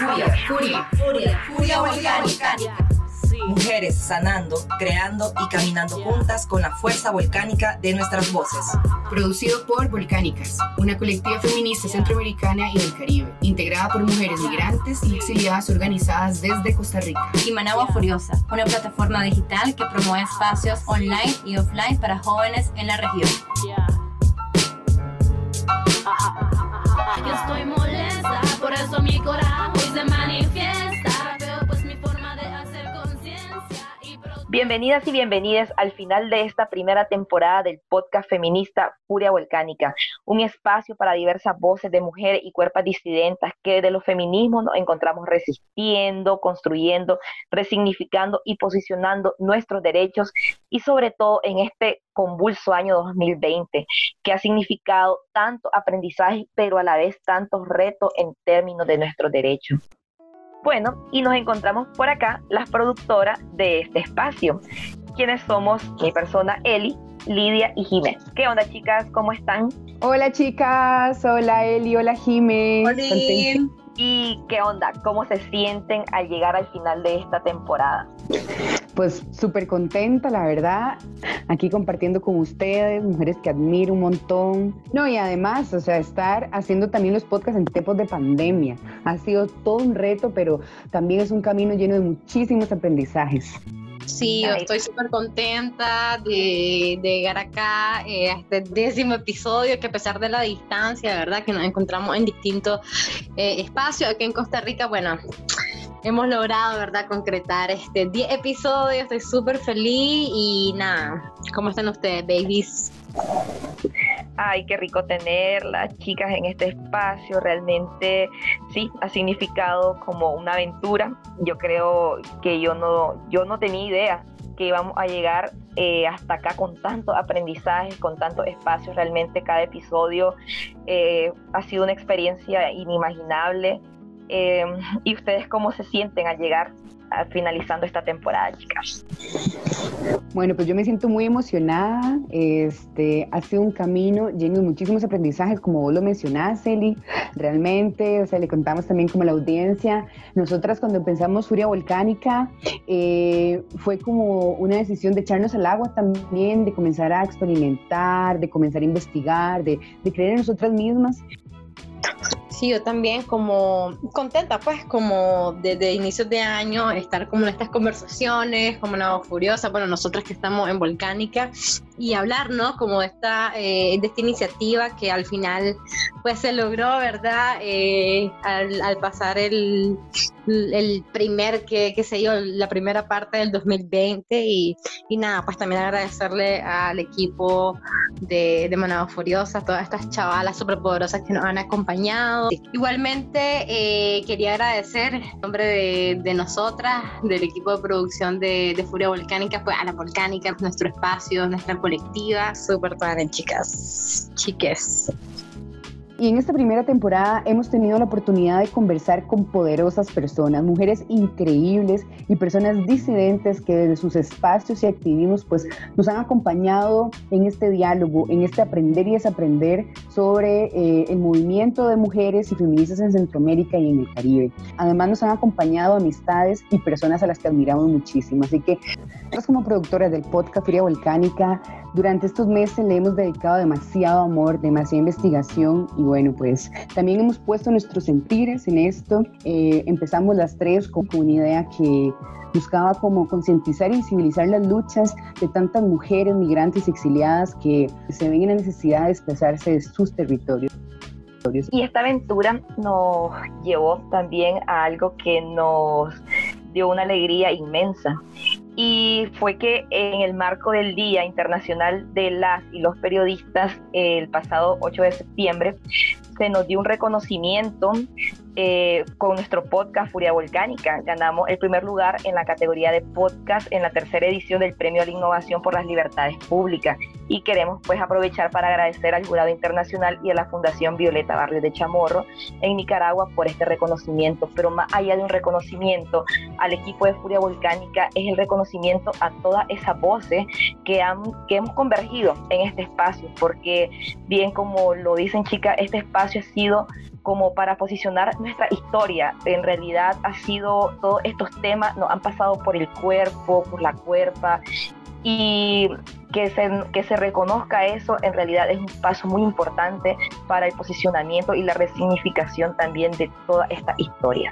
Furia, furia, furia, furia volcánica. Mujeres sanando, creando y caminando juntas con la fuerza volcánica de nuestras voces. Producido por Volcánicas, una colectiva feminista centroamericana y del Caribe, integrada por mujeres migrantes y exiliadas organizadas desde Costa Rica. Y Managua Furiosa, una plataforma digital que promueve espacios online y offline para jóvenes en la región. Yo estoy molesta, Bienvenidas y bienvenidas al final de esta primera temporada del podcast feminista Furia Volcánica, un espacio para diversas voces de mujeres y cuerpos disidentes que de los feminismos nos encontramos resistiendo, construyendo, resignificando y posicionando nuestros derechos y sobre todo en este convulso año 2020 que ha significado tanto aprendizaje pero a la vez tantos retos en términos de nuestros derechos. Bueno, y nos encontramos por acá las productoras de este espacio, quienes somos mi persona Eli, Lidia y Jiménez. ¿Qué onda chicas? ¿Cómo están? Hola chicas, hola Eli, hola Jime. Contenti- ¿Y qué onda? ¿Cómo se sienten al llegar al final de esta temporada? Pues súper contenta, la verdad, aquí compartiendo con ustedes, mujeres que admiro un montón. No, y además, o sea, estar haciendo también los podcasts en tiempos de pandemia. Ha sido todo un reto, pero también es un camino lleno de muchísimos aprendizajes. Sí, yo estoy súper contenta de, de llegar acá eh, a este décimo episodio, que a pesar de la distancia, ¿verdad? Que nos encontramos en distintos eh, espacios. Aquí en Costa Rica, bueno, hemos logrado, ¿verdad? Concretar este 10 episodios. Estoy súper feliz y nada, ¿cómo están ustedes, babies? Ay, qué rico tenerlas, chicas, en este espacio. Realmente sí, ha significado como una aventura. Yo creo que yo no, yo no tenía idea que íbamos a llegar eh, hasta acá con tantos aprendizajes, con tantos espacios. Realmente cada episodio eh, ha sido una experiencia inimaginable. Eh, ¿Y ustedes cómo se sienten al llegar, a finalizando esta temporada, chicas? Bueno, pues yo me siento muy emocionada. Este ha sido un camino lleno de muchísimos aprendizajes, como vos lo mencionás, Eli. Realmente, o sea, le contamos también como la audiencia. Nosotras cuando empezamos Furia Volcánica eh, fue como una decisión de echarnos al agua también, de comenzar a experimentar, de comenzar a investigar, de, de creer en nosotras mismas. Sí, yo también como contenta, pues, como desde inicios de año, estar como en estas conversaciones, como una voz furiosa, bueno, nosotras que estamos en Volcánica, y hablar, ¿no? Como esta, eh, de esta iniciativa que al final, pues, se logró, ¿verdad? Eh, al, al pasar el, el primer, que, que se yo, la primera parte del 2020, y, y nada, pues también agradecerle al equipo de, de Manada Furiosa, todas estas chavalas superpoderosas que nos han acompañado. Igualmente, eh, quería agradecer en nombre de, de nosotras, del equipo de producción de, de Furia Volcánica, pues a la Volcánica, nuestro espacio, nuestra colectiva. Súper padre, chicas, chiques. Y en esta primera temporada hemos tenido la oportunidad de conversar con poderosas personas, mujeres increíbles y personas disidentes que desde sus espacios y activismos pues nos han acompañado en este diálogo, en este aprender y desaprender sobre eh, el movimiento de mujeres y feministas en Centroamérica y en el Caribe. Además nos han acompañado amistades y personas a las que admiramos muchísimo. Así que como productoras del podcast Furia Volcánica, durante estos meses le hemos dedicado demasiado amor, demasiada investigación y bueno, pues también hemos puesto nuestros sentires en esto. Eh, empezamos las tres con, una idea que buscaba como concientizar y visibilizar las luchas de tantas mujeres migrantes exiliadas que se ven en la necesidad de expresarse de sus territorios. Y esta aventura nos llevó también a algo que nos dio una alegría inmensa. Y fue que en el marco del Día Internacional de las y los Periodistas, el pasado 8 de septiembre, se nos dio un reconocimiento eh, con nuestro podcast Furia Volcánica. Ganamos el primer lugar en la categoría de podcast en la tercera edición del Premio a la Innovación por las Libertades Públicas. Y queremos pues aprovechar para agradecer al Jurado Internacional y a la Fundación Violeta Barrio de Chamorro en Nicaragua por este reconocimiento. Pero más allá de un reconocimiento al equipo de Furia Volcánica es el reconocimiento a todas esas voces que, han, que hemos convergido en este espacio, porque bien como lo dicen chicas, este espacio ha sido como para posicionar nuestra historia. En realidad ha sido, todos estos temas nos han pasado por el cuerpo, por la cuerpa, y que se, que se reconozca eso en realidad es un paso muy importante para el posicionamiento y la resignificación también de toda esta historia.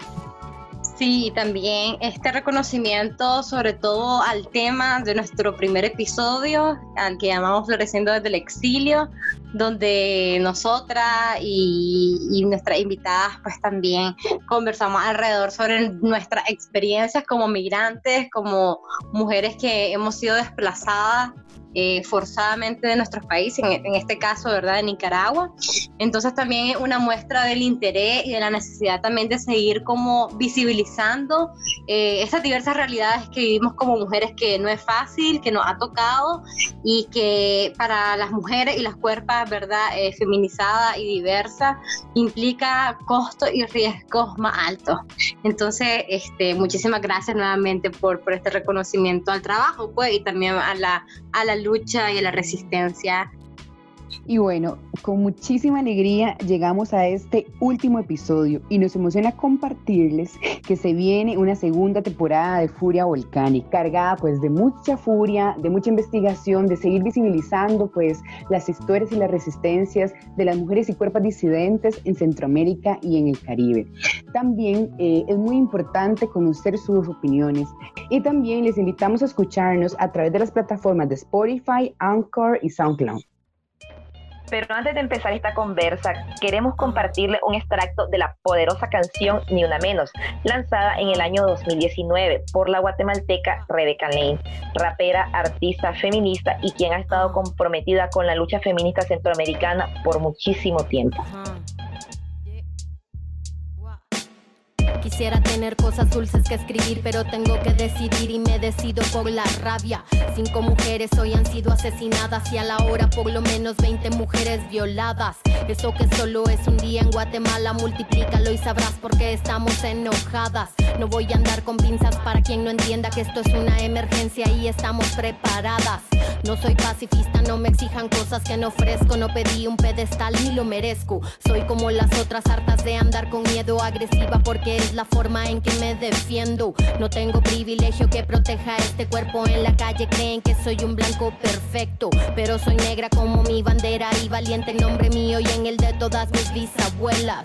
Sí, también este reconocimiento sobre todo al tema de nuestro primer episodio, al que llamamos Floreciendo desde el Exilio, donde nosotras y, nuestras invitadas pues también conversamos alrededor sobre nuestras experiencias como migrantes, como mujeres que hemos sido desplazadas eh, forzadamente de nuestros países, en, este caso, ¿verdad?, de Nicaragua. Entonces también es una muestra del interés y de la necesidad también de seguir como visibilizando eh, esas diversas realidades que vivimos como mujeres que no es fácil, que nos ha tocado y que para las mujeres y las cuerpas, ¿verdad?, eh, feminizadas y diversas implica costos y riesgos más altos. Entonces, este, muchísimas gracias nuevamente por, por este reconocimiento al trabajo, pues, y también a la, a la lucha y a la resistencia y bueno, con muchísima alegría llegamos a este último episodio y nos emociona compartirles que se viene una segunda temporada de Furia Volcánica, cargada pues de mucha furia, de mucha investigación, de seguir visibilizando pues las historias y las resistencias de las mujeres y cuerpos disidentes en Centroamérica y en el Caribe. También eh, es muy importante conocer sus opiniones y también les invitamos a escucharnos a través de las plataformas de Spotify, Anchor y SoundCloud. Pero antes de empezar esta conversa, queremos compartirle un extracto de la poderosa canción Ni Una Menos, lanzada en el año 2019 por la guatemalteca Rebecca Lane, rapera, artista, feminista y quien ha estado comprometida con la lucha feminista centroamericana por muchísimo tiempo. Quisiera tener cosas dulces que escribir, pero tengo que decidir y me decido por la rabia. Cinco mujeres hoy han sido asesinadas y a la hora por lo menos 20 mujeres violadas. Eso que solo es un día en Guatemala, multiplícalo y sabrás por qué estamos enojadas. No voy a andar con pinzas para quien no entienda que esto es una emergencia y estamos preparadas. No soy pacifista, no me exijan cosas que no ofrezco. No pedí un pedestal ni lo merezco. Soy como las otras hartas de andar con miedo agresiva porque es la forma en que me defiendo. No tengo privilegio que proteja este cuerpo en la calle. Creen que soy un blanco perfecto, pero soy negra como mi bandera y valiente en nombre mío y en el de todas mis bisabuelas.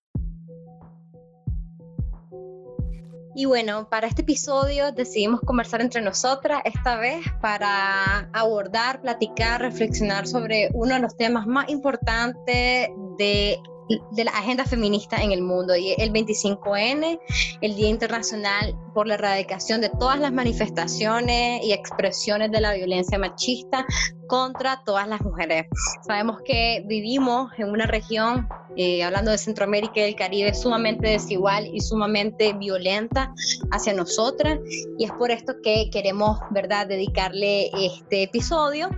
Y bueno, para este episodio decidimos conversar entre nosotras esta vez para abordar, platicar, reflexionar sobre uno de los temas más importantes de la agenda feminista en el mundo y el 25N, el Día Internacional por la Erradicación de todas las manifestaciones y expresiones de la violencia machista contra todas las mujeres. Sabemos que vivimos en una región, eh, hablando de Centroamérica y del Caribe, sumamente desigual y sumamente violenta hacia nosotras y es por esto que queremos, ¿verdad?, dedicarle este episodio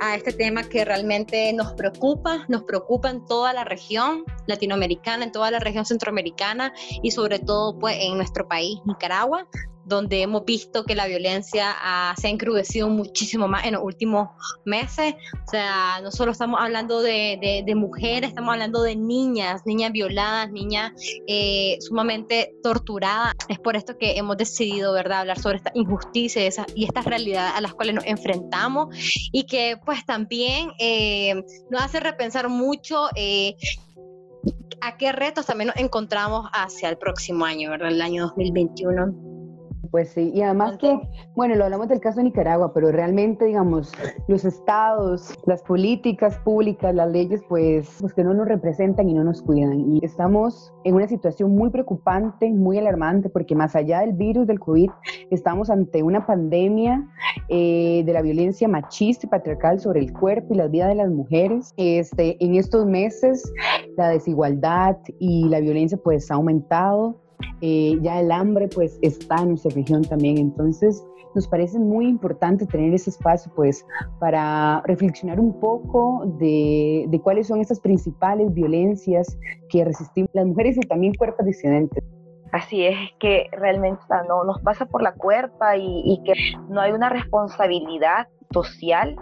a este tema que realmente nos preocupa, nos preocupa en toda la región latinoamericana, en toda la región centroamericana y sobre todo pues en nuestro país, Nicaragua, donde hemos visto que la violencia se ha encrudecido muchísimo más en los últimos meses. O sea, no solo estamos hablando de, mujeres, estamos hablando de niñas, niñas violadas, niñas eh, sumamente torturadas. Es por esto que hemos decidido, ¿verdad?, hablar sobre esta injusticia y, estas realidades a las cuales nos enfrentamos y que pues también eh, nos hace repensar mucho. Eh, a qué retos también nos encontramos hacia el próximo año, ¿verdad? El año 2021. Pues sí, y además que, bueno, lo hablamos del caso de Nicaragua, pero realmente, digamos, los estados, las políticas públicas, las leyes, pues, pues que no nos representan y no nos cuidan. Y estamos en una situación muy preocupante, muy alarmante, porque más allá del virus del COVID, estamos ante una pandemia eh, de la violencia machista y patriarcal sobre el cuerpo y la vida de las mujeres. Este, en estos meses, la desigualdad y la violencia, pues, ha aumentado eh, ya el hambre pues está en nuestra región también, entonces nos parece muy importante tener ese espacio pues para reflexionar un poco de, de cuáles son esas principales violencias que resistimos las mujeres y también cuerpos disidentes. Así es, que realmente no, nos pasa por la cuerpa y, y que no hay una responsabilidad social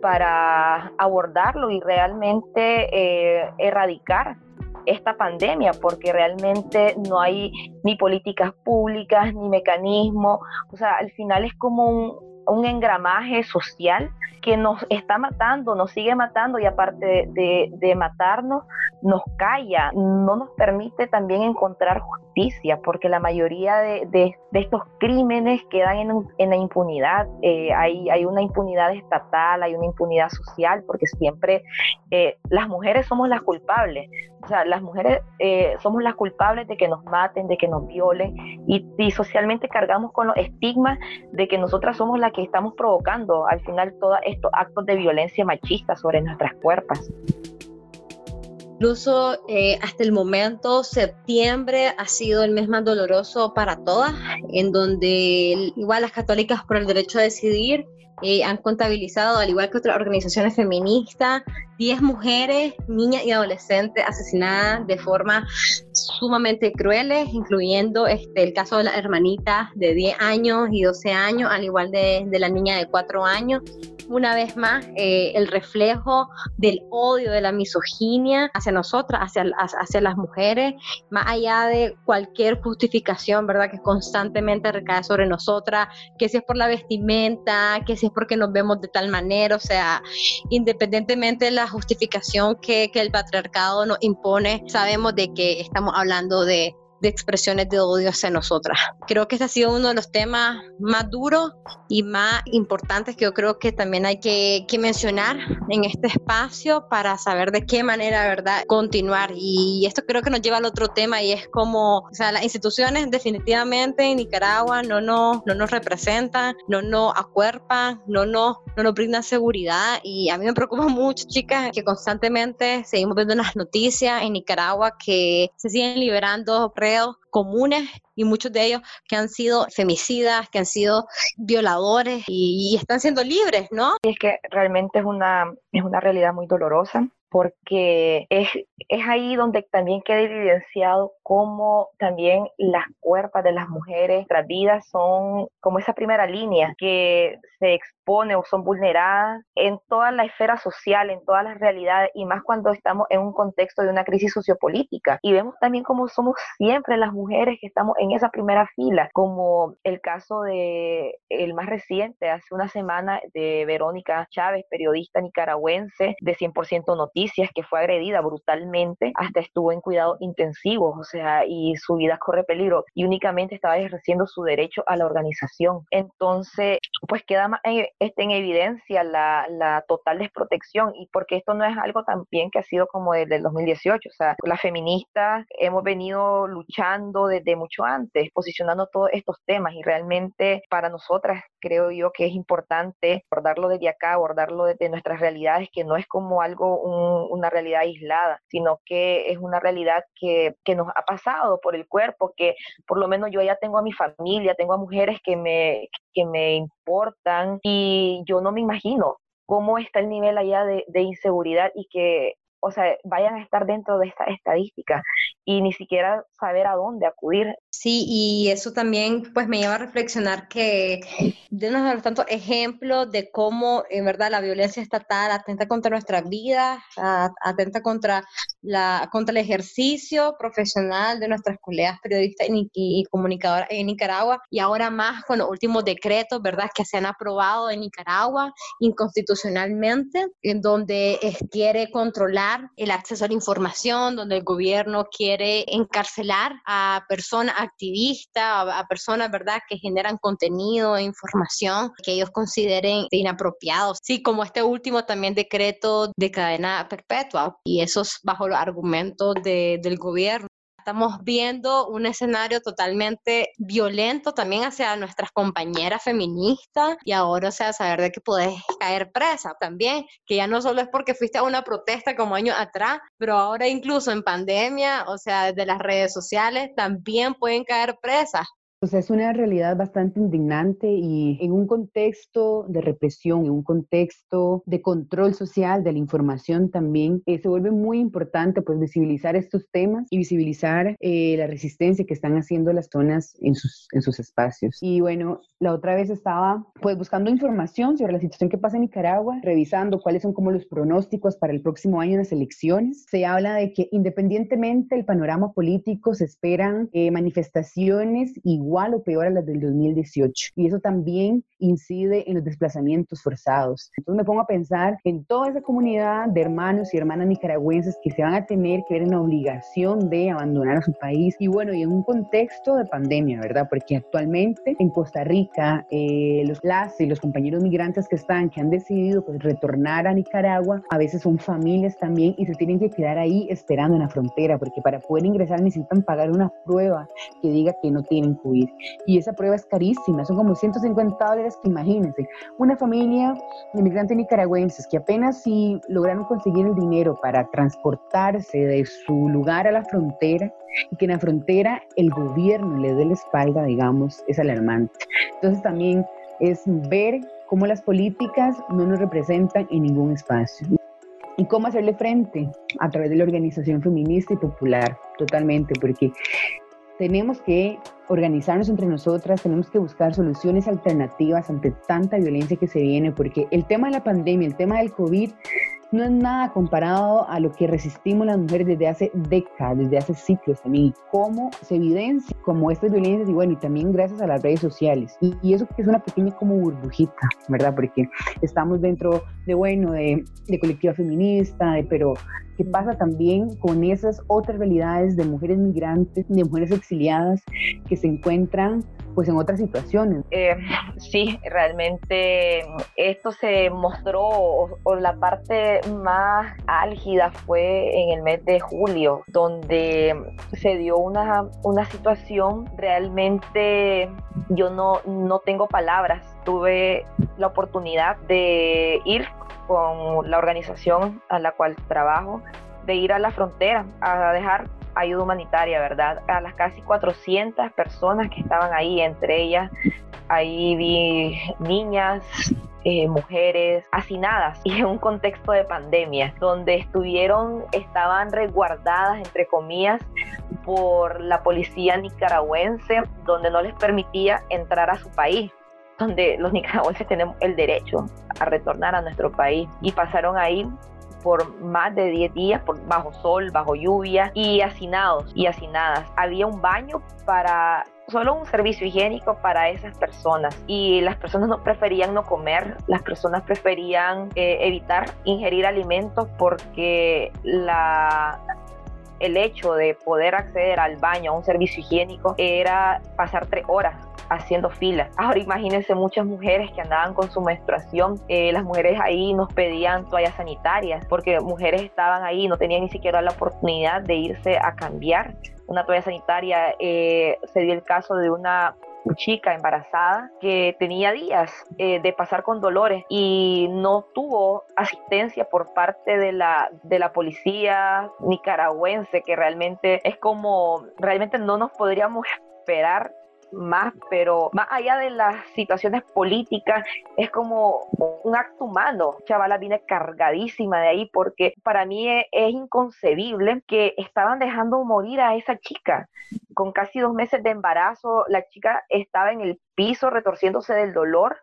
para abordarlo y realmente eh, erradicar esta pandemia, porque realmente no hay ni políticas públicas, ni mecanismos, o sea, al final es como un, engramaje social que nos está matando, nos sigue matando y aparte de, matarnos, nos calla, no nos permite también encontrar justicia, porque la mayoría de, estos crímenes quedan en, la impunidad. Eh, hay, hay una impunidad estatal, hay una impunidad social, porque siempre eh, las mujeres somos las culpables. O sea, las mujeres eh, somos las culpables de que nos maten, de que nos violen y, y, socialmente cargamos con los estigmas de que nosotras somos las que estamos provocando al final todos estos actos de violencia machista sobre nuestras cuerpos. Incluso eh, hasta el momento, septiembre ha sido el mes más doloroso para todas, en donde igual las católicas por el derecho a decidir eh, han contabilizado, al igual que otras organizaciones feministas, 10 mujeres, niñas y adolescentes asesinadas de forma sumamente crueles, incluyendo este, el caso de las hermanitas de 10 años y 12 años, al igual de, de la niña de 4 años una vez más eh, el reflejo del odio, de la misoginia hacia nosotras, hacia, hacia las mujeres, más allá de cualquier justificación, ¿verdad? Que constantemente recae sobre nosotras, que si es por la vestimenta, que si porque nos vemos de tal manera, o sea, independientemente de la justificación que, que el patriarcado nos impone, sabemos de que estamos hablando de de expresiones de odio hacia nosotras. Creo que este ha sido uno de los temas más duros y más importantes que yo creo que también hay que, mencionar en este espacio para saber de qué manera, ¿verdad?, continuar. Y esto creo que nos lleva al otro tema y es como, o sea, las instituciones definitivamente en Nicaragua no nos, no nos representan, no nos acuerpan, no nos, no nos brindan seguridad. Y a mí me preocupa mucho, chicas, que constantemente seguimos viendo las noticias en Nicaragua que se siguen liberando comunes y muchos de ellos que han sido femicidas, que han sido violadores y, están siendo libres, ¿no? es que realmente es una, es una realidad muy dolorosa porque es, es ahí donde también queda evidenciado cómo también las cuerpos de las mujeres, nuestras vidas son como esa primera línea que se expone o son vulneradas en toda la esfera social, en todas las realidades y más cuando estamos en un contexto de una crisis sociopolítica. Y vemos también cómo somos siempre las mujeres que estamos en esa primera fila, como el caso de el más reciente, hace una semana, de Verónica Chávez, periodista nicaragüense de 100% Noticias, que fue agredida brutalmente, hasta estuvo en cuidados intensivos, o sea, y su vida corre peligro y únicamente estaba ejerciendo su derecho a la organización. Entonces, pues queda más en, este, en evidencia la, la, total desprotección y porque esto no es algo también que ha sido como desde el 2018, o sea, las feministas hemos venido luchando desde mucho antes, posicionando todos estos temas y realmente para nosotras creo yo que es importante abordarlo desde acá, abordarlo desde nuestras realidades, que no es como algo, una realidad aislada, sino que es una realidad que, que nos ha pasado por el cuerpo, que por lo menos yo ya tengo a mi familia, tengo a mujeres que me, que me importan y yo no me imagino cómo está el nivel allá de, de inseguridad y que o sea, vayan a estar dentro de esta estadística y ni siquiera saber a dónde acudir. Sí, y eso también pues me lleva a reflexionar que de uno de los tantos ejemplos de cómo en verdad la violencia estatal atenta contra nuestras vidas, atenta contra, la, contra el ejercicio profesional de nuestras colegas periodistas y, comunicadoras en Nicaragua y ahora más con los últimos decretos, ¿verdad?, que se han aprobado en Nicaragua inconstitucionalmente, en donde quiere controlar el acceso a la información, donde el gobierno quiere encarcelar a personas activistas, a, personas, ¿verdad?, que generan contenido e información que ellos consideren inapropiados. Sí, como este último también decreto de cadena perpetua, y eso es bajo los argumentos del gobierno. Estamos viendo un escenario totalmente violento también hacia nuestras compañeras feministas y ahora, o sea, saber de que puedes caer presa también, que ya no solo es porque fuiste a una protesta como años atrás, pero ahora incluso en pandemia, o sea, desde las redes sociales, también pueden caer presas pues es una realidad bastante indignante y en un contexto de represión, en un contexto de control social de la información también, eh, se vuelve muy importante pues visibilizar estos temas y visibilizar eh, la resistencia que están haciendo las zonas en sus, en sus espacios. Y bueno, la otra vez estaba pues buscando información sobre la situación que pasa en Nicaragua, revisando cuáles son como los pronósticos para el próximo año en las elecciones. Se habla de que independientemente del panorama político se esperan eh, manifestaciones y igual o peor a las del 2018. Y eso también incide en los desplazamientos forzados. Entonces me pongo a pensar en toda esa comunidad de hermanos y hermanas nicaragüenses que se van a tener que ver en la obligación de abandonar a su país. Y bueno, y en un contexto de pandemia, ¿verdad? Porque actualmente en Costa Rica, eh, los las y los compañeros migrantes que están, que han decidido pues, retornar a Nicaragua, a veces son familias también y se tienen que quedar ahí esperando en la frontera, porque para poder ingresar necesitan pagar una prueba que diga que no tienen COVID. Y esa prueba es carísima, son como 150 dólares que imagínense, una familia de inmigrantes nicaragüenses que apenas si lograron conseguir el dinero para transportarse de su lugar a la frontera y que en la frontera el gobierno le dé la espalda, digamos, es alarmante. Entonces también es ver cómo las políticas no nos representan en ningún espacio. ¿Y cómo hacerle frente? A través de la organización feminista y popular, totalmente, porque tenemos que organizarnos entre nosotras, tenemos que buscar soluciones alternativas ante tanta violencia que se viene, porque el tema de la pandemia, el tema del COVID, no es nada comparado a lo que resistimos las mujeres desde hace décadas, desde hace ciclos también, cómo se evidencia como estas violencias, y bueno, y también gracias a las redes sociales. Y, y eso que es una pequeña como burbujita, ¿verdad? Porque estamos dentro de, bueno, de, de colectiva feminista, de, pero ¿qué pasa también con esas otras realidades de mujeres migrantes, de mujeres exiliadas que se encuentran pues en otras situaciones. Eh, sí, realmente esto se mostró, o, la parte más álgida fue en el mes de julio, donde se dio una, una situación realmente, yo no, no tengo palabras, tuve la oportunidad de ir con la organización a la cual trabajo, de ir a la frontera a dejar ayuda humanitaria, ¿verdad? A las casi 400 personas que estaban ahí, entre ellas, ahí vi niñas, eh, mujeres hacinadas y en un contexto de pandemia, donde estuvieron, estaban resguardadas, entre comillas, por la policía nicaragüense, donde no les permitía entrar a su país donde los nicaragüenses tenemos el derecho a retornar a nuestro país y pasaron ahí por más de 10 días, por bajo sol, bajo lluvia y hacinados y hacinadas. Había un baño para solo un servicio higiénico para esas personas y las personas no preferían no comer, las personas preferían eh, evitar ingerir alimentos porque la el hecho de poder acceder al baño, a un servicio higiénico, era pasar tres horas haciendo fila. Ahora imagínense muchas mujeres que andaban con su menstruación, eh, las mujeres ahí nos pedían toallas sanitarias porque mujeres estaban ahí, no tenían ni siquiera la oportunidad de irse a cambiar una toalla sanitaria. Eh, se dio el caso de una chica embarazada que tenía días eh, de pasar con dolores y no tuvo asistencia por parte de la, de la policía nicaragüense, que realmente es como, realmente no nos podríamos esperar más, pero más allá de las situaciones políticas, es como un acto humano. Chavala viene cargadísima de ahí porque para mí es, inconcebible que estaban dejando morir a esa chica. Con casi dos meses de embarazo, la chica estaba en el piso retorciéndose del dolor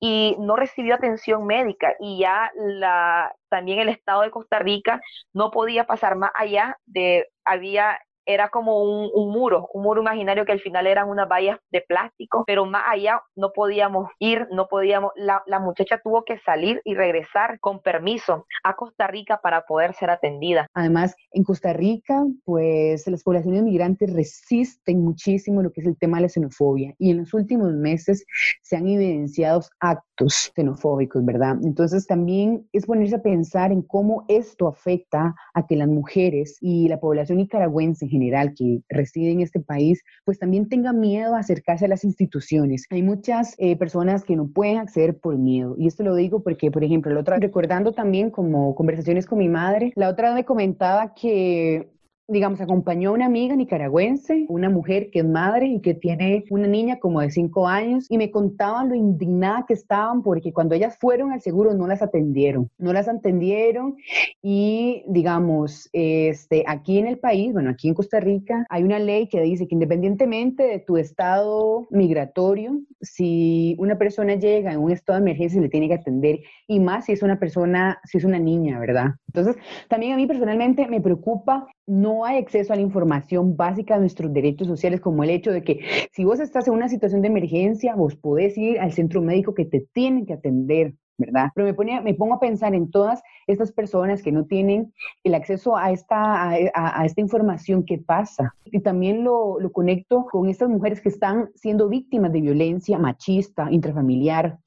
y no recibió atención médica y ya la también el estado de Costa Rica no podía pasar más allá de había era como un, un, muro, un muro imaginario que al final eran unas vallas de plástico, pero más allá no podíamos ir, no podíamos, la, la muchacha tuvo que salir y regresar con permiso a Costa Rica para poder ser atendida. Además, en Costa Rica, pues las poblaciones migrantes resisten muchísimo lo que es el tema de la xenofobia y en los últimos meses se han evidenciado actos xenofóbicos, ¿verdad? Entonces también es ponerse a pensar en cómo esto afecta a que las mujeres y la población nicaragüense en general que reside en este país, pues también tenga miedo a acercarse a las instituciones. Hay muchas eh, personas que no pueden acceder por miedo y esto lo digo porque, por ejemplo, la otra, recordando también como conversaciones con mi madre, la otra me comentaba que digamos, acompañó a una amiga nicaragüense, una mujer que es madre y que tiene una niña como de cinco años, y me contaban lo indignada que estaban porque cuando ellas fueron al seguro no las atendieron, no las atendieron y, digamos, este, aquí en el país, bueno, aquí en Costa Rica, hay una ley que dice que independientemente de tu estado migratorio, si una persona llega en un estado de emergencia, le tiene que atender, y más si es una persona, si es una niña, ¿verdad? Entonces, también a mí personalmente me preocupa no hay acceso a la información básica de nuestros derechos sociales, como el hecho de que si vos estás en una situación de emergencia, vos podés ir al centro médico que te tienen que atender, ¿verdad? Pero me, ponía, me pongo a pensar en todas estas personas que no tienen el acceso a esta, a, esta información que pasa. Y también lo, lo conecto con estas mujeres que están siendo víctimas de violencia machista, intrafamiliar,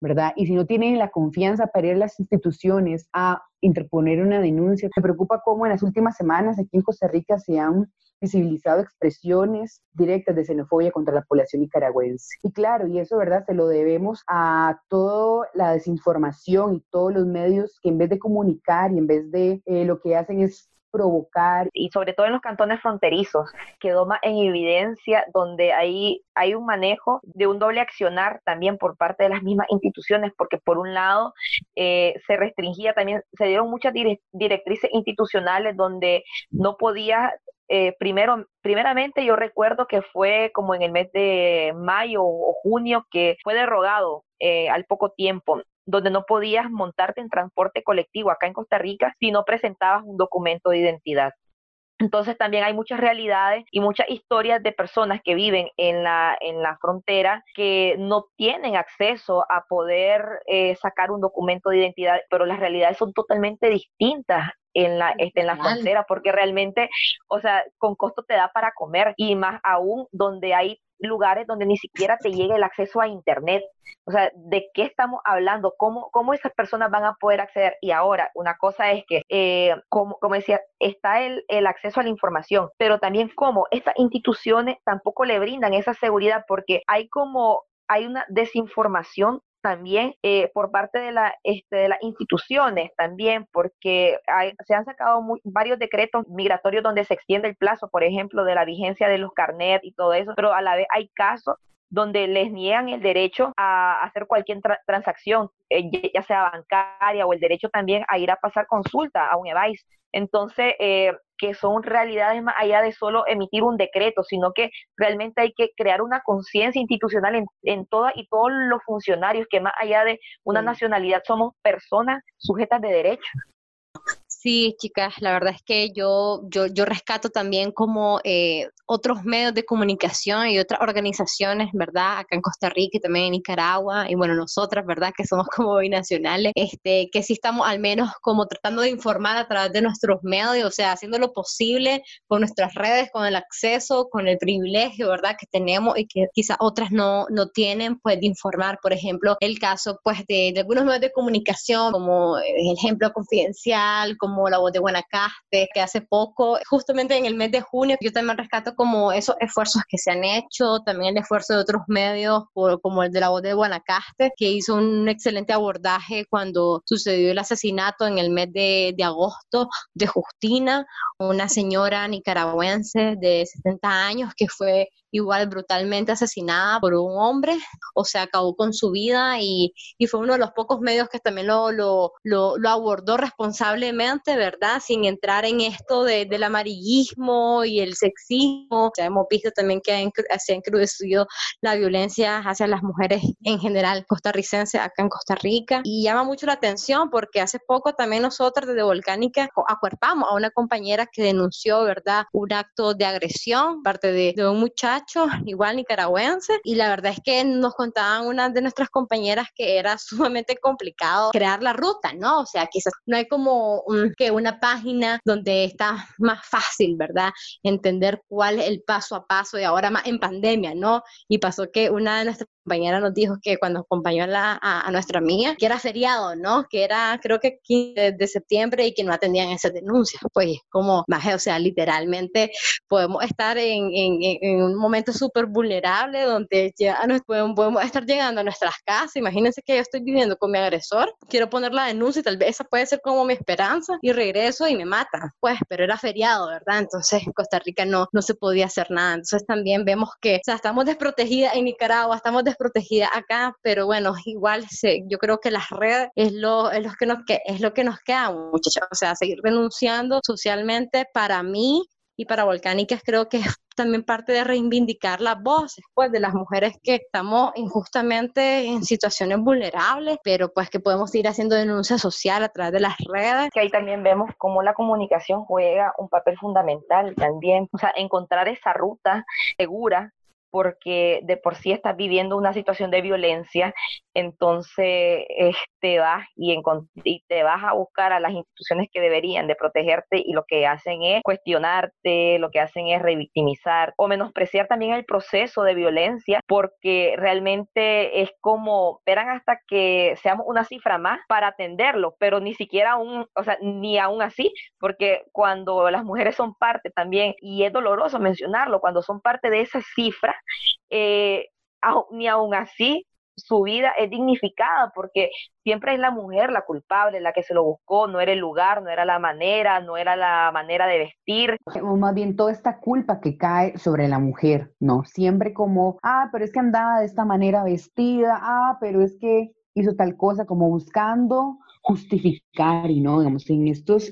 ¿verdad? Y si no tienen la confianza para ir a las instituciones a interponer una denuncia, me preocupa cómo en las últimas semanas aquí en Costa Rica se han visibilizado expresiones directas de xenofobia contra la población nicaragüense. Y claro, y eso, ¿verdad? Se lo debemos a toda la desinformación y todos los medios que en vez de comunicar y en vez de eh, lo que hacen es provocar. Y sobre todo en los cantones fronterizos, quedó más en evidencia donde hay, hay un manejo de un doble accionar también por parte de las mismas instituciones, porque por un lado eh, se restringía también, se dieron muchas directrices institucionales donde no podía eh, primero, primeramente yo recuerdo que fue como en el mes de mayo o junio que fue derogado eh, al poco tiempo donde no podías montarte en transporte colectivo acá en Costa Rica si no presentabas un documento de identidad. Entonces también hay muchas realidades y muchas historias de personas que viven en la, en la frontera que no tienen acceso a poder eh, sacar un documento de identidad, pero las realidades son totalmente distintas en la, este, en la frontera, porque realmente, o sea, con costo te da para comer y más aún donde hay lugares donde ni siquiera te llega el acceso a Internet. O sea, ¿de qué estamos hablando? ¿Cómo, cómo esas personas van a poder acceder? Y ahora, una cosa es que, eh, como, como decía, está el, el acceso a la información, pero también cómo estas instituciones tampoco le brindan esa seguridad porque hay como hay una desinformación también eh, por parte de, la, este, de las instituciones, también porque se han sacado varios decretos migratorios donde se extiende el plazo, por ejemplo, de la vigencia de los carnet y todo eso, pero a la vez hay casos donde les niegan el derecho a hacer cualquier transacción, eh, ya sea bancaria o el derecho también a ir a pasar consulta a un EVAIS. Entonces, eh, que son realidades más allá de solo emitir un decreto, sino que realmente hay que crear una conciencia institucional en, en todas y todos los funcionarios, que más allá de una nacionalidad somos personas sujetas de derechos. Sí, chicas, la verdad es que yo, yo, yo rescato también como eh, otros medios de comunicación y otras organizaciones, ¿verdad? Acá en Costa Rica y también en Nicaragua, y bueno, nosotras, ¿verdad? Que somos como binacionales, este, que sí estamos al menos como tratando de informar a través de nuestros medios, o sea, haciendo lo posible con nuestras redes, con el acceso, con el privilegio, ¿verdad? Que tenemos y que quizás otras no, no tienen, pues de informar, por ejemplo, el caso, pues, de, de algunos medios de comunicación, como el ejemplo confidencial, como como la voz de Guanacaste, que hace poco, justamente en el mes de junio, yo también rescato como esos esfuerzos que se han hecho, también el esfuerzo de otros medios, como el de la voz de Guanacaste, que hizo un excelente abordaje cuando sucedió el asesinato en el mes de, de agosto de Justina, una señora nicaragüense de 70 años que fue igual brutalmente asesinada por un hombre, o sea, acabó con su vida y, y fue uno de los pocos medios que también lo, lo, lo, lo abordó responsablemente, ¿verdad? Sin entrar en esto de, del amarillismo y el sexismo. Ya hemos visto también que se ha encrudecido la violencia hacia las mujeres en general costarricenses acá en Costa Rica y llama mucho la atención porque hace poco también nosotros desde Volcánica acuerpamos a una compañera que denunció, ¿verdad?, un acto de agresión parte de, de un muchacho igual nicaragüense y la verdad es que nos contaban una de nuestras compañeras que era sumamente complicado crear la ruta, ¿no? O sea, quizás no hay como que una página donde está más fácil, ¿verdad? Entender cuál es el paso a paso y ahora más en pandemia, ¿no? Y pasó que una de nuestras compañeras nos dijo que cuando acompañó a, la, a, nuestra amiga, que era feriado, ¿no? Que era creo que 15 de septiembre y que no atendían esas denuncias. Pues como, o sea, literalmente podemos estar en, en, en un momento súper vulnerable donde ya nos podemos, estar llegando a nuestras casas. Imagínense que yo estoy viviendo con mi agresor, quiero poner la denuncia y tal vez esa puede ser como mi esperanza y regreso y me mata. Pues, pero era feriado, ¿verdad? Entonces en Costa Rica no, no se podía hacer nada. Entonces también vemos que, o sea, estamos desprotegidas en Nicaragua, estamos desprotegidas acá, pero bueno, igual se, yo creo que las redes es lo, es lo que nos, que, es lo que nos queda, muchachos. O sea, seguir denunciando socialmente para mí y para Volcánicas creo que es también parte de reivindicar las voces pues, de las mujeres que estamos injustamente en situaciones vulnerables, pero pues que podemos ir haciendo denuncia social a través de las redes. Que ahí también vemos cómo la comunicación juega un papel fundamental también, o sea, encontrar esa ruta segura porque de por sí estás viviendo una situación de violencia, entonces te vas y, y, te vas a buscar a las instituciones que deberían de protegerte y lo que hacen es cuestionarte, lo que hacen es revictimizar o menospreciar también el proceso de violencia, porque realmente es como esperan hasta que seamos una cifra más para atenderlo, pero ni siquiera aún, o sea, ni aún así, porque cuando las mujeres son parte también, y es doloroso mencionarlo, cuando son parte de esa cifra, eh, ni aún así su vida es dignificada porque siempre es la mujer la culpable, la que se lo buscó, no era el lugar, no era la manera, no era la manera de vestir. O más bien toda esta culpa que cae sobre la mujer, ¿no? Siempre como, ah, pero es que andaba de esta manera vestida, ah, pero es que hizo tal cosa, como buscando justificar y no, digamos, en estos,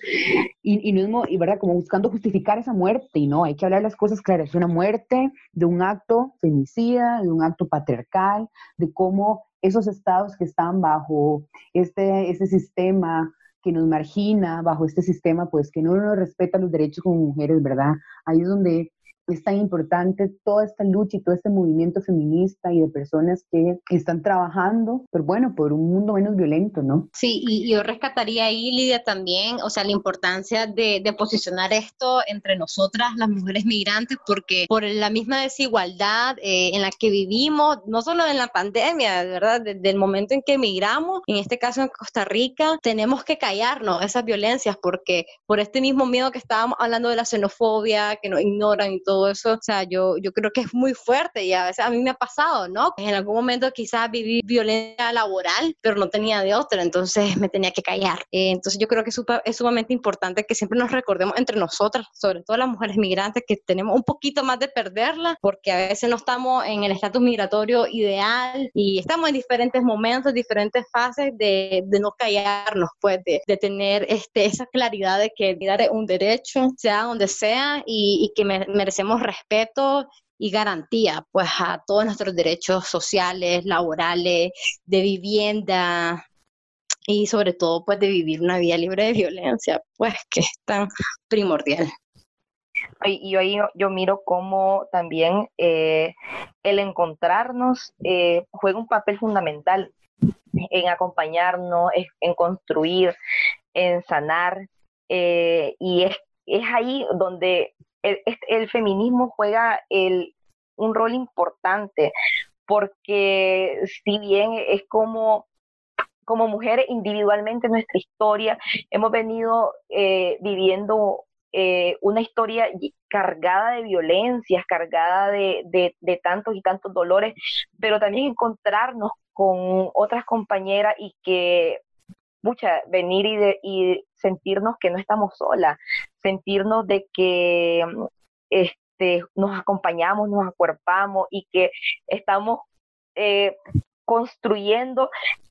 y, y, no, y verdad, como buscando justificar esa muerte y no, hay que hablar las cosas claras, es una muerte de un acto femicida, de un acto patriarcal, de cómo esos estados que están bajo este, este sistema que nos margina, bajo este sistema, pues que no nos respeta los derechos como mujeres, ¿verdad? Ahí es donde es tan importante toda esta lucha y todo este movimiento feminista y de personas que están trabajando, pero bueno, por un mundo menos violento, ¿no? Sí, y yo rescataría ahí, Lidia, también, o sea, la importancia de, de posicionar esto entre nosotras, las mujeres migrantes, porque por la misma desigualdad eh, en la que vivimos, no solo en la pandemia, ¿verdad? Desde el momento en que emigramos, en este caso en Costa Rica, tenemos que callarnos esas violencias, porque por este mismo miedo que estábamos hablando de la xenofobia, que nos ignoran y todo, todo eso, o sea, yo, yo creo que es muy fuerte y a veces a mí me ha pasado, ¿no? En algún momento quizás viví violencia laboral, pero no tenía de otra, entonces me tenía que callar. Eh, entonces yo creo que es, sumamente importante que siempre nos recordemos entre nosotras, sobre todo las mujeres migrantes, que tenemos un poquito más de perderla, porque a veces no estamos en el estatus migratorio ideal y estamos en diferentes momentos, diferentes fases de, de no callarnos, pues de, de, tener este, esa claridad de que vida es un derecho, sea donde sea, y, y que merecemos respeto y garantía pues a todos nuestros derechos sociales, laborales, de vivienda y sobre todo pues de vivir una vida libre de violencia, pues que es tan primordial. Y ahí yo miro cómo también eh, el encontrarnos eh, juega un papel fundamental en acompañarnos, en construir, en sanar. Eh, y es, es ahí donde el, feminismo juega un rol importante porque si bien es como como mujeres individualmente en nuestra historia hemos venido eh, viviendo eh, una historia cargada de violencias, cargada de, tantos y tantos dolores, pero también encontrarnos con otras compañeras y que, mucha, venir y, de, y sentirnos que no estamos solas, sentirnos de que este, nos acompañamos, nos acuerpamos y que estamos eh, construyendo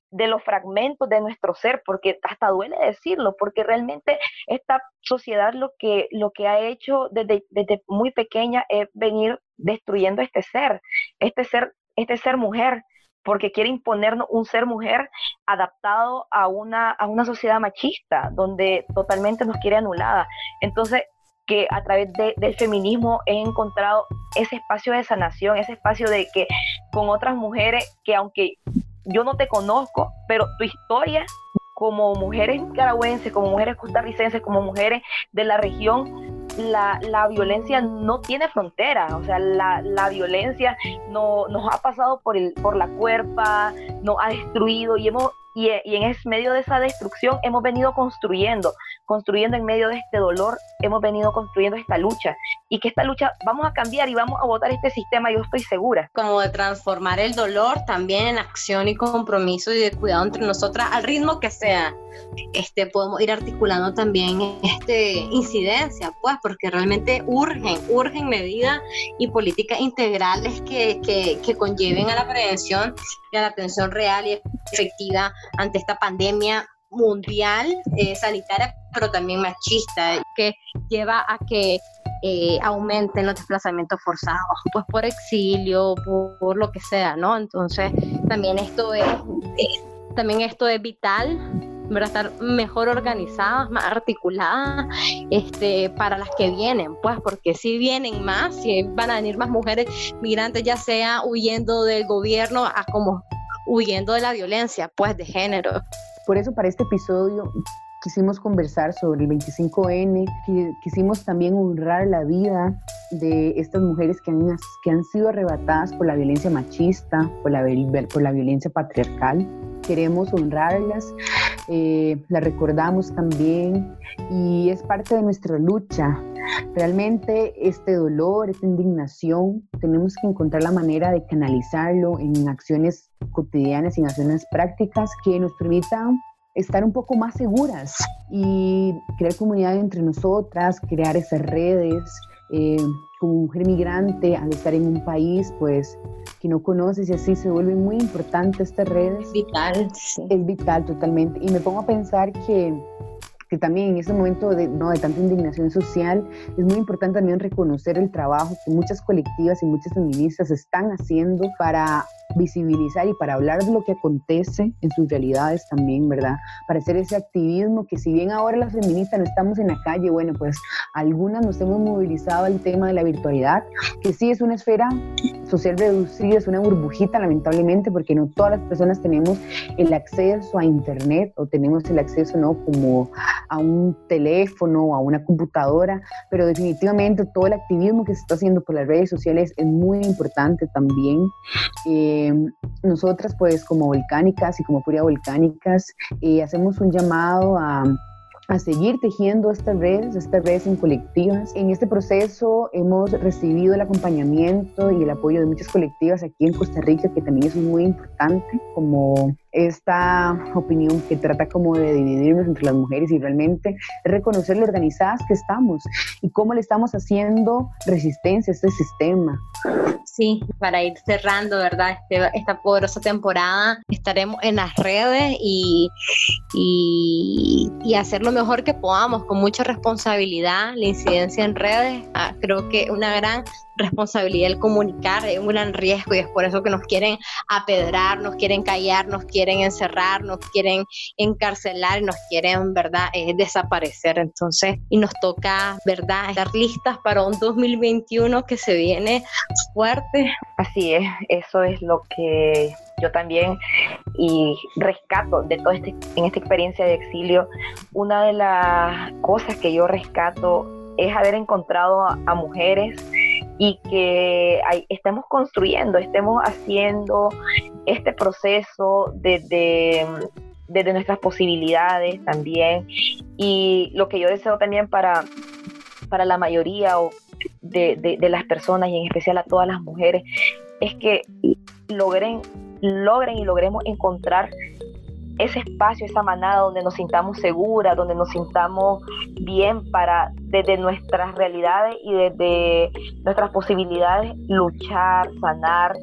de los fragmentos de nuestro ser, porque hasta duele decirlo, porque realmente esta sociedad lo que, lo que ha hecho desde, desde muy pequeña es venir destruyendo este ser, este ser, este ser mujer, porque quiere imponernos un ser mujer adaptado a una, a una sociedad machista, donde totalmente nos quiere anulada. Entonces, que a través del feminismo he encontrado ese espacio de sanación, ese espacio de que con otras mujeres que aunque yo no te conozco, pero tu historia como mujeres nicaragüenses, como mujeres costarricenses, como mujeres de la región, la, la violencia no tiene frontera, o sea, la, la violencia no, nos ha pasado por, el, por la cuerpa, nos ha destruido y hemos y, y, en medio de esa destrucción hemos venido construyendo, construyendo en medio de este dolor, hemos venido construyendo esta lucha. Y que esta lucha vamos a cambiar y vamos a votar este sistema, yo estoy segura. Como de transformar el dolor también en acción y compromiso y de cuidado entre nosotras al ritmo que sea. Este, podemos ir articulando también este incidencia, pues, porque realmente urgen, urgen medidas y políticas integrales que, que, que conlleven a la prevención y a la atención real y efectiva ante esta pandemia mundial eh, sanitaria, pero también machista, que lleva a que eh, aumenten los desplazamientos forzados, pues por exilio, por, lo que sea, ¿no? Entonces, también esto es, también esto es vital ¿verdad? estar mejor organizadas, más articuladas este, para las que vienen, pues porque si vienen más, si van a venir más mujeres migrantes, ya sea huyendo del gobierno a como huyendo de la violencia, pues de género. Por eso para este episodio quisimos conversar sobre el 25N, quisimos también honrar la vida de estas mujeres que han, que han sido arrebatadas por la violencia machista, por la, por la violencia patriarcal. Queremos honrarlas, eh, las recordamos también y es parte de nuestra lucha. Realmente este dolor, esta indignación, tenemos que encontrar la manera de canalizarlo en acciones cotidianas y en acciones prácticas que nos permitan estar un poco más seguras y crear comunidad entre nosotras, crear esas redes. Eh, como mujer migrante, al estar en un país, pues, que no conoces y así se vuelve muy importante estas redes. Es vital, Es vital totalmente. Y me pongo a pensar que que también en ese momento de, ¿no? de tanta indignación social es muy importante también reconocer el trabajo que muchas colectivas y muchas feministas están haciendo para visibilizar y para hablar de lo que acontece en sus realidades también, ¿verdad? Para hacer ese activismo que si bien ahora las feministas no estamos en la calle, bueno, pues algunas nos hemos movilizado al tema de la virtualidad, que sí es una esfera social reducida, es una burbujita lamentablemente, porque no todas las personas tenemos el acceso a internet o tenemos el acceso, ¿no? Como a un teléfono o a una computadora, pero definitivamente todo el activismo que se está haciendo por las redes sociales es muy importante también. Eh, nosotras, pues, como volcánicas y como Puria Volcánicas, eh, hacemos un llamado a a seguir tejiendo estas redes, estas redes en colectivas. En este proceso hemos recibido el acompañamiento y el apoyo de muchas colectivas aquí en Costa Rica, que también es muy importante, como esta opinión que trata como de dividirnos entre las mujeres y realmente reconocer lo organizadas que estamos y cómo le estamos haciendo resistencia a este sistema. Sí, para ir cerrando, ¿verdad? Este, esta poderosa temporada estaremos en las redes y, y, hacer lo mejor que podamos con mucha responsabilidad, la incidencia en redes, ah, creo que una gran responsabilidad el comunicar, es un gran riesgo y es por eso que nos quieren apedrar, nos quieren callar, nos quieren encerrar, nos quieren encarcelar y nos quieren, ¿verdad?, eh, desaparecer. Entonces, y nos toca, ¿verdad?, estar listas para un 2021 que se viene fuerte. Así es, eso es lo que yo también y rescato de todo este en esta experiencia de exilio una de las cosas que yo rescato es haber encontrado a mujeres y que estemos construyendo, estemos haciendo este proceso desde, nuestras posibilidades también. Y lo que yo deseo también para, para la mayoría de, de, las personas y en especial a todas las mujeres es que logren, logren y logremos encontrar ese espacio, esa manada donde nos sintamos seguras, donde nos sintamos bien para desde nuestras realidades y desde nuestras posibilidades luchar, sanar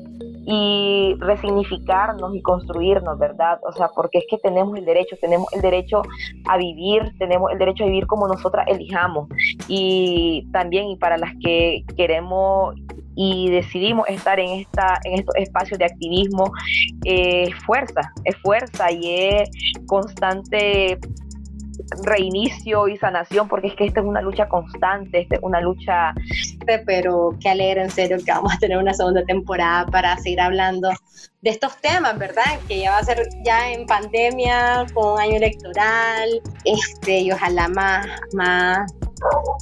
y resignificarnos y construirnos, ¿verdad? O sea, porque es que tenemos el derecho, tenemos el derecho a vivir, tenemos el derecho a vivir como nosotras elijamos. Y también, y para las que queremos y decidimos estar en esta en estos espacios de activismo es fuerza es fuerza y es constante reinicio y sanación, porque es que esta es una lucha constante, esta es una lucha... Pero qué alegre, en serio, que vamos a tener una segunda temporada para seguir hablando de estos temas, ¿verdad? Que ya va a ser ya en pandemia, con un año electoral, este, y ojalá más, más,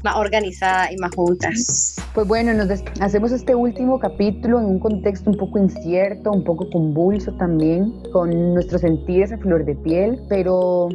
más organizada y más juntas. Pues bueno, nos hacemos este último capítulo en un contexto un poco incierto, un poco convulso también, con nuestros sentidos a flor de piel, pero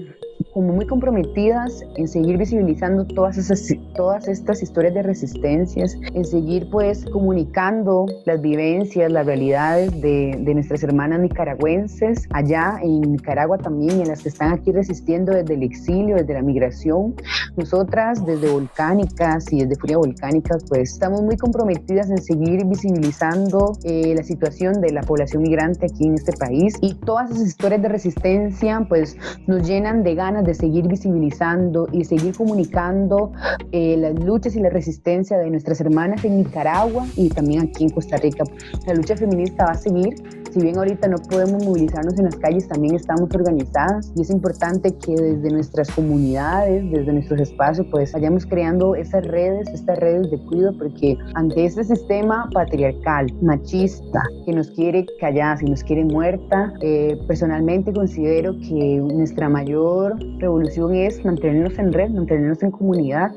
como muy comprometidas en seguir visibilizando todas, esas, todas estas historias de resistencias, en seguir pues comunicando las vivencias, las realidades de, de nuestras hermanas nicaragüenses allá en Nicaragua también, en las que están aquí resistiendo desde el exilio, desde la migración. Nosotras desde Volcánicas y desde Furia Volcánica pues estamos muy comprometidas en seguir visibilizando eh, la situación de la población migrante aquí en este país y todas esas historias de resistencia pues nos llenan de de seguir visibilizando y seguir comunicando eh, las luchas y la resistencia de nuestras hermanas en Nicaragua y también aquí en Costa Rica. La lucha feminista va a seguir. Si bien ahorita no podemos movilizarnos en las calles, también estamos organizadas y es importante que desde nuestras comunidades, desde nuestros espacios, pues vayamos creando esas redes, estas redes de cuidado, porque ante este sistema patriarcal, machista, que nos quiere calladas y nos quiere muerta, eh, personalmente considero que nuestra mayor revolución es mantenernos en red, mantenernos en comunidad.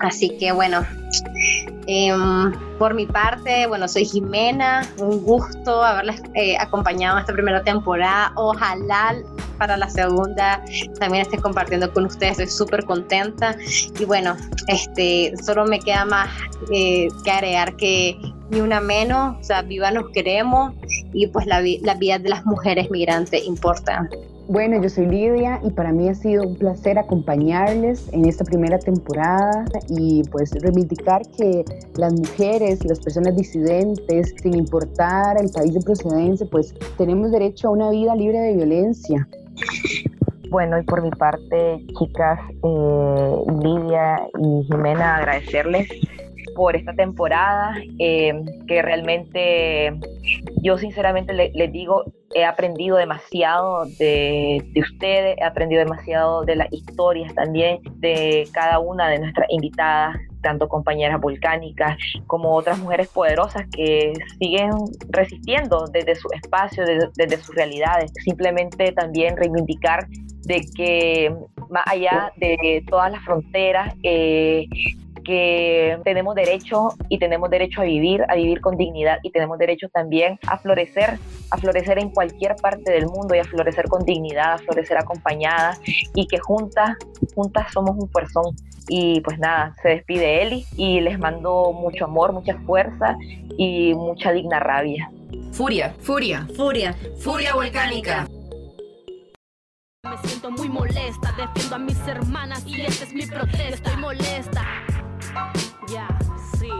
Así que bueno, em, por mi parte, bueno, soy Jimena, un gusto haberles eh, acompañado en esta primera temporada. Ojalá para la segunda también esté compartiendo con ustedes, estoy súper contenta. Y bueno, este, solo me queda más eh, que agregar que ni una menos, o sea, viva nos queremos y pues la, la vida de las mujeres migrantes importa. Bueno, yo soy Lidia y para mí ha sido un placer acompañarles en esta primera temporada y pues reivindicar que las mujeres, las personas disidentes, sin importar el país de procedencia, pues tenemos derecho a una vida libre de violencia. Bueno, y por mi parte, chicas, eh, Lidia y Jimena, agradecerles por esta temporada, eh, que realmente yo sinceramente les digo, he aprendido demasiado de, de, ustedes, he aprendido demasiado de las historias también de cada una de nuestras invitadas, tanto compañeras volcánicas como otras mujeres poderosas que siguen resistiendo desde su espacio, desde, desde sus realidades. Simplemente también reivindicar de que más allá de todas las fronteras, eh, que tenemos derecho y tenemos derecho a vivir, a vivir con dignidad y tenemos derecho también a florecer, a florecer en cualquier parte del mundo y a florecer con dignidad, a florecer acompañadas y que juntas, juntas somos un fuerzón. Y pues nada, se despide Eli y les mando mucho amor, mucha fuerza y mucha digna rabia. Furia, furia, furia, furia volcánica. Me siento muy molesta, defiendo a mis hermanas y esta es mi protesta. Estoy molesta. Ya, sí.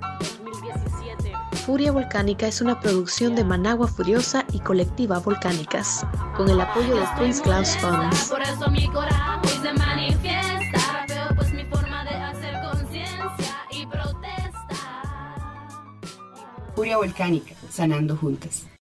2017. Furia Volcánica es una producción de Managua Furiosa y Colectiva Volcánicas, con el apoyo de Prince Klaus Funds. Por eso mi coraje hoy se manifiesta. Veo pues mi forma de hacer conciencia y protesta. Furia Volcánica, sanando juntas.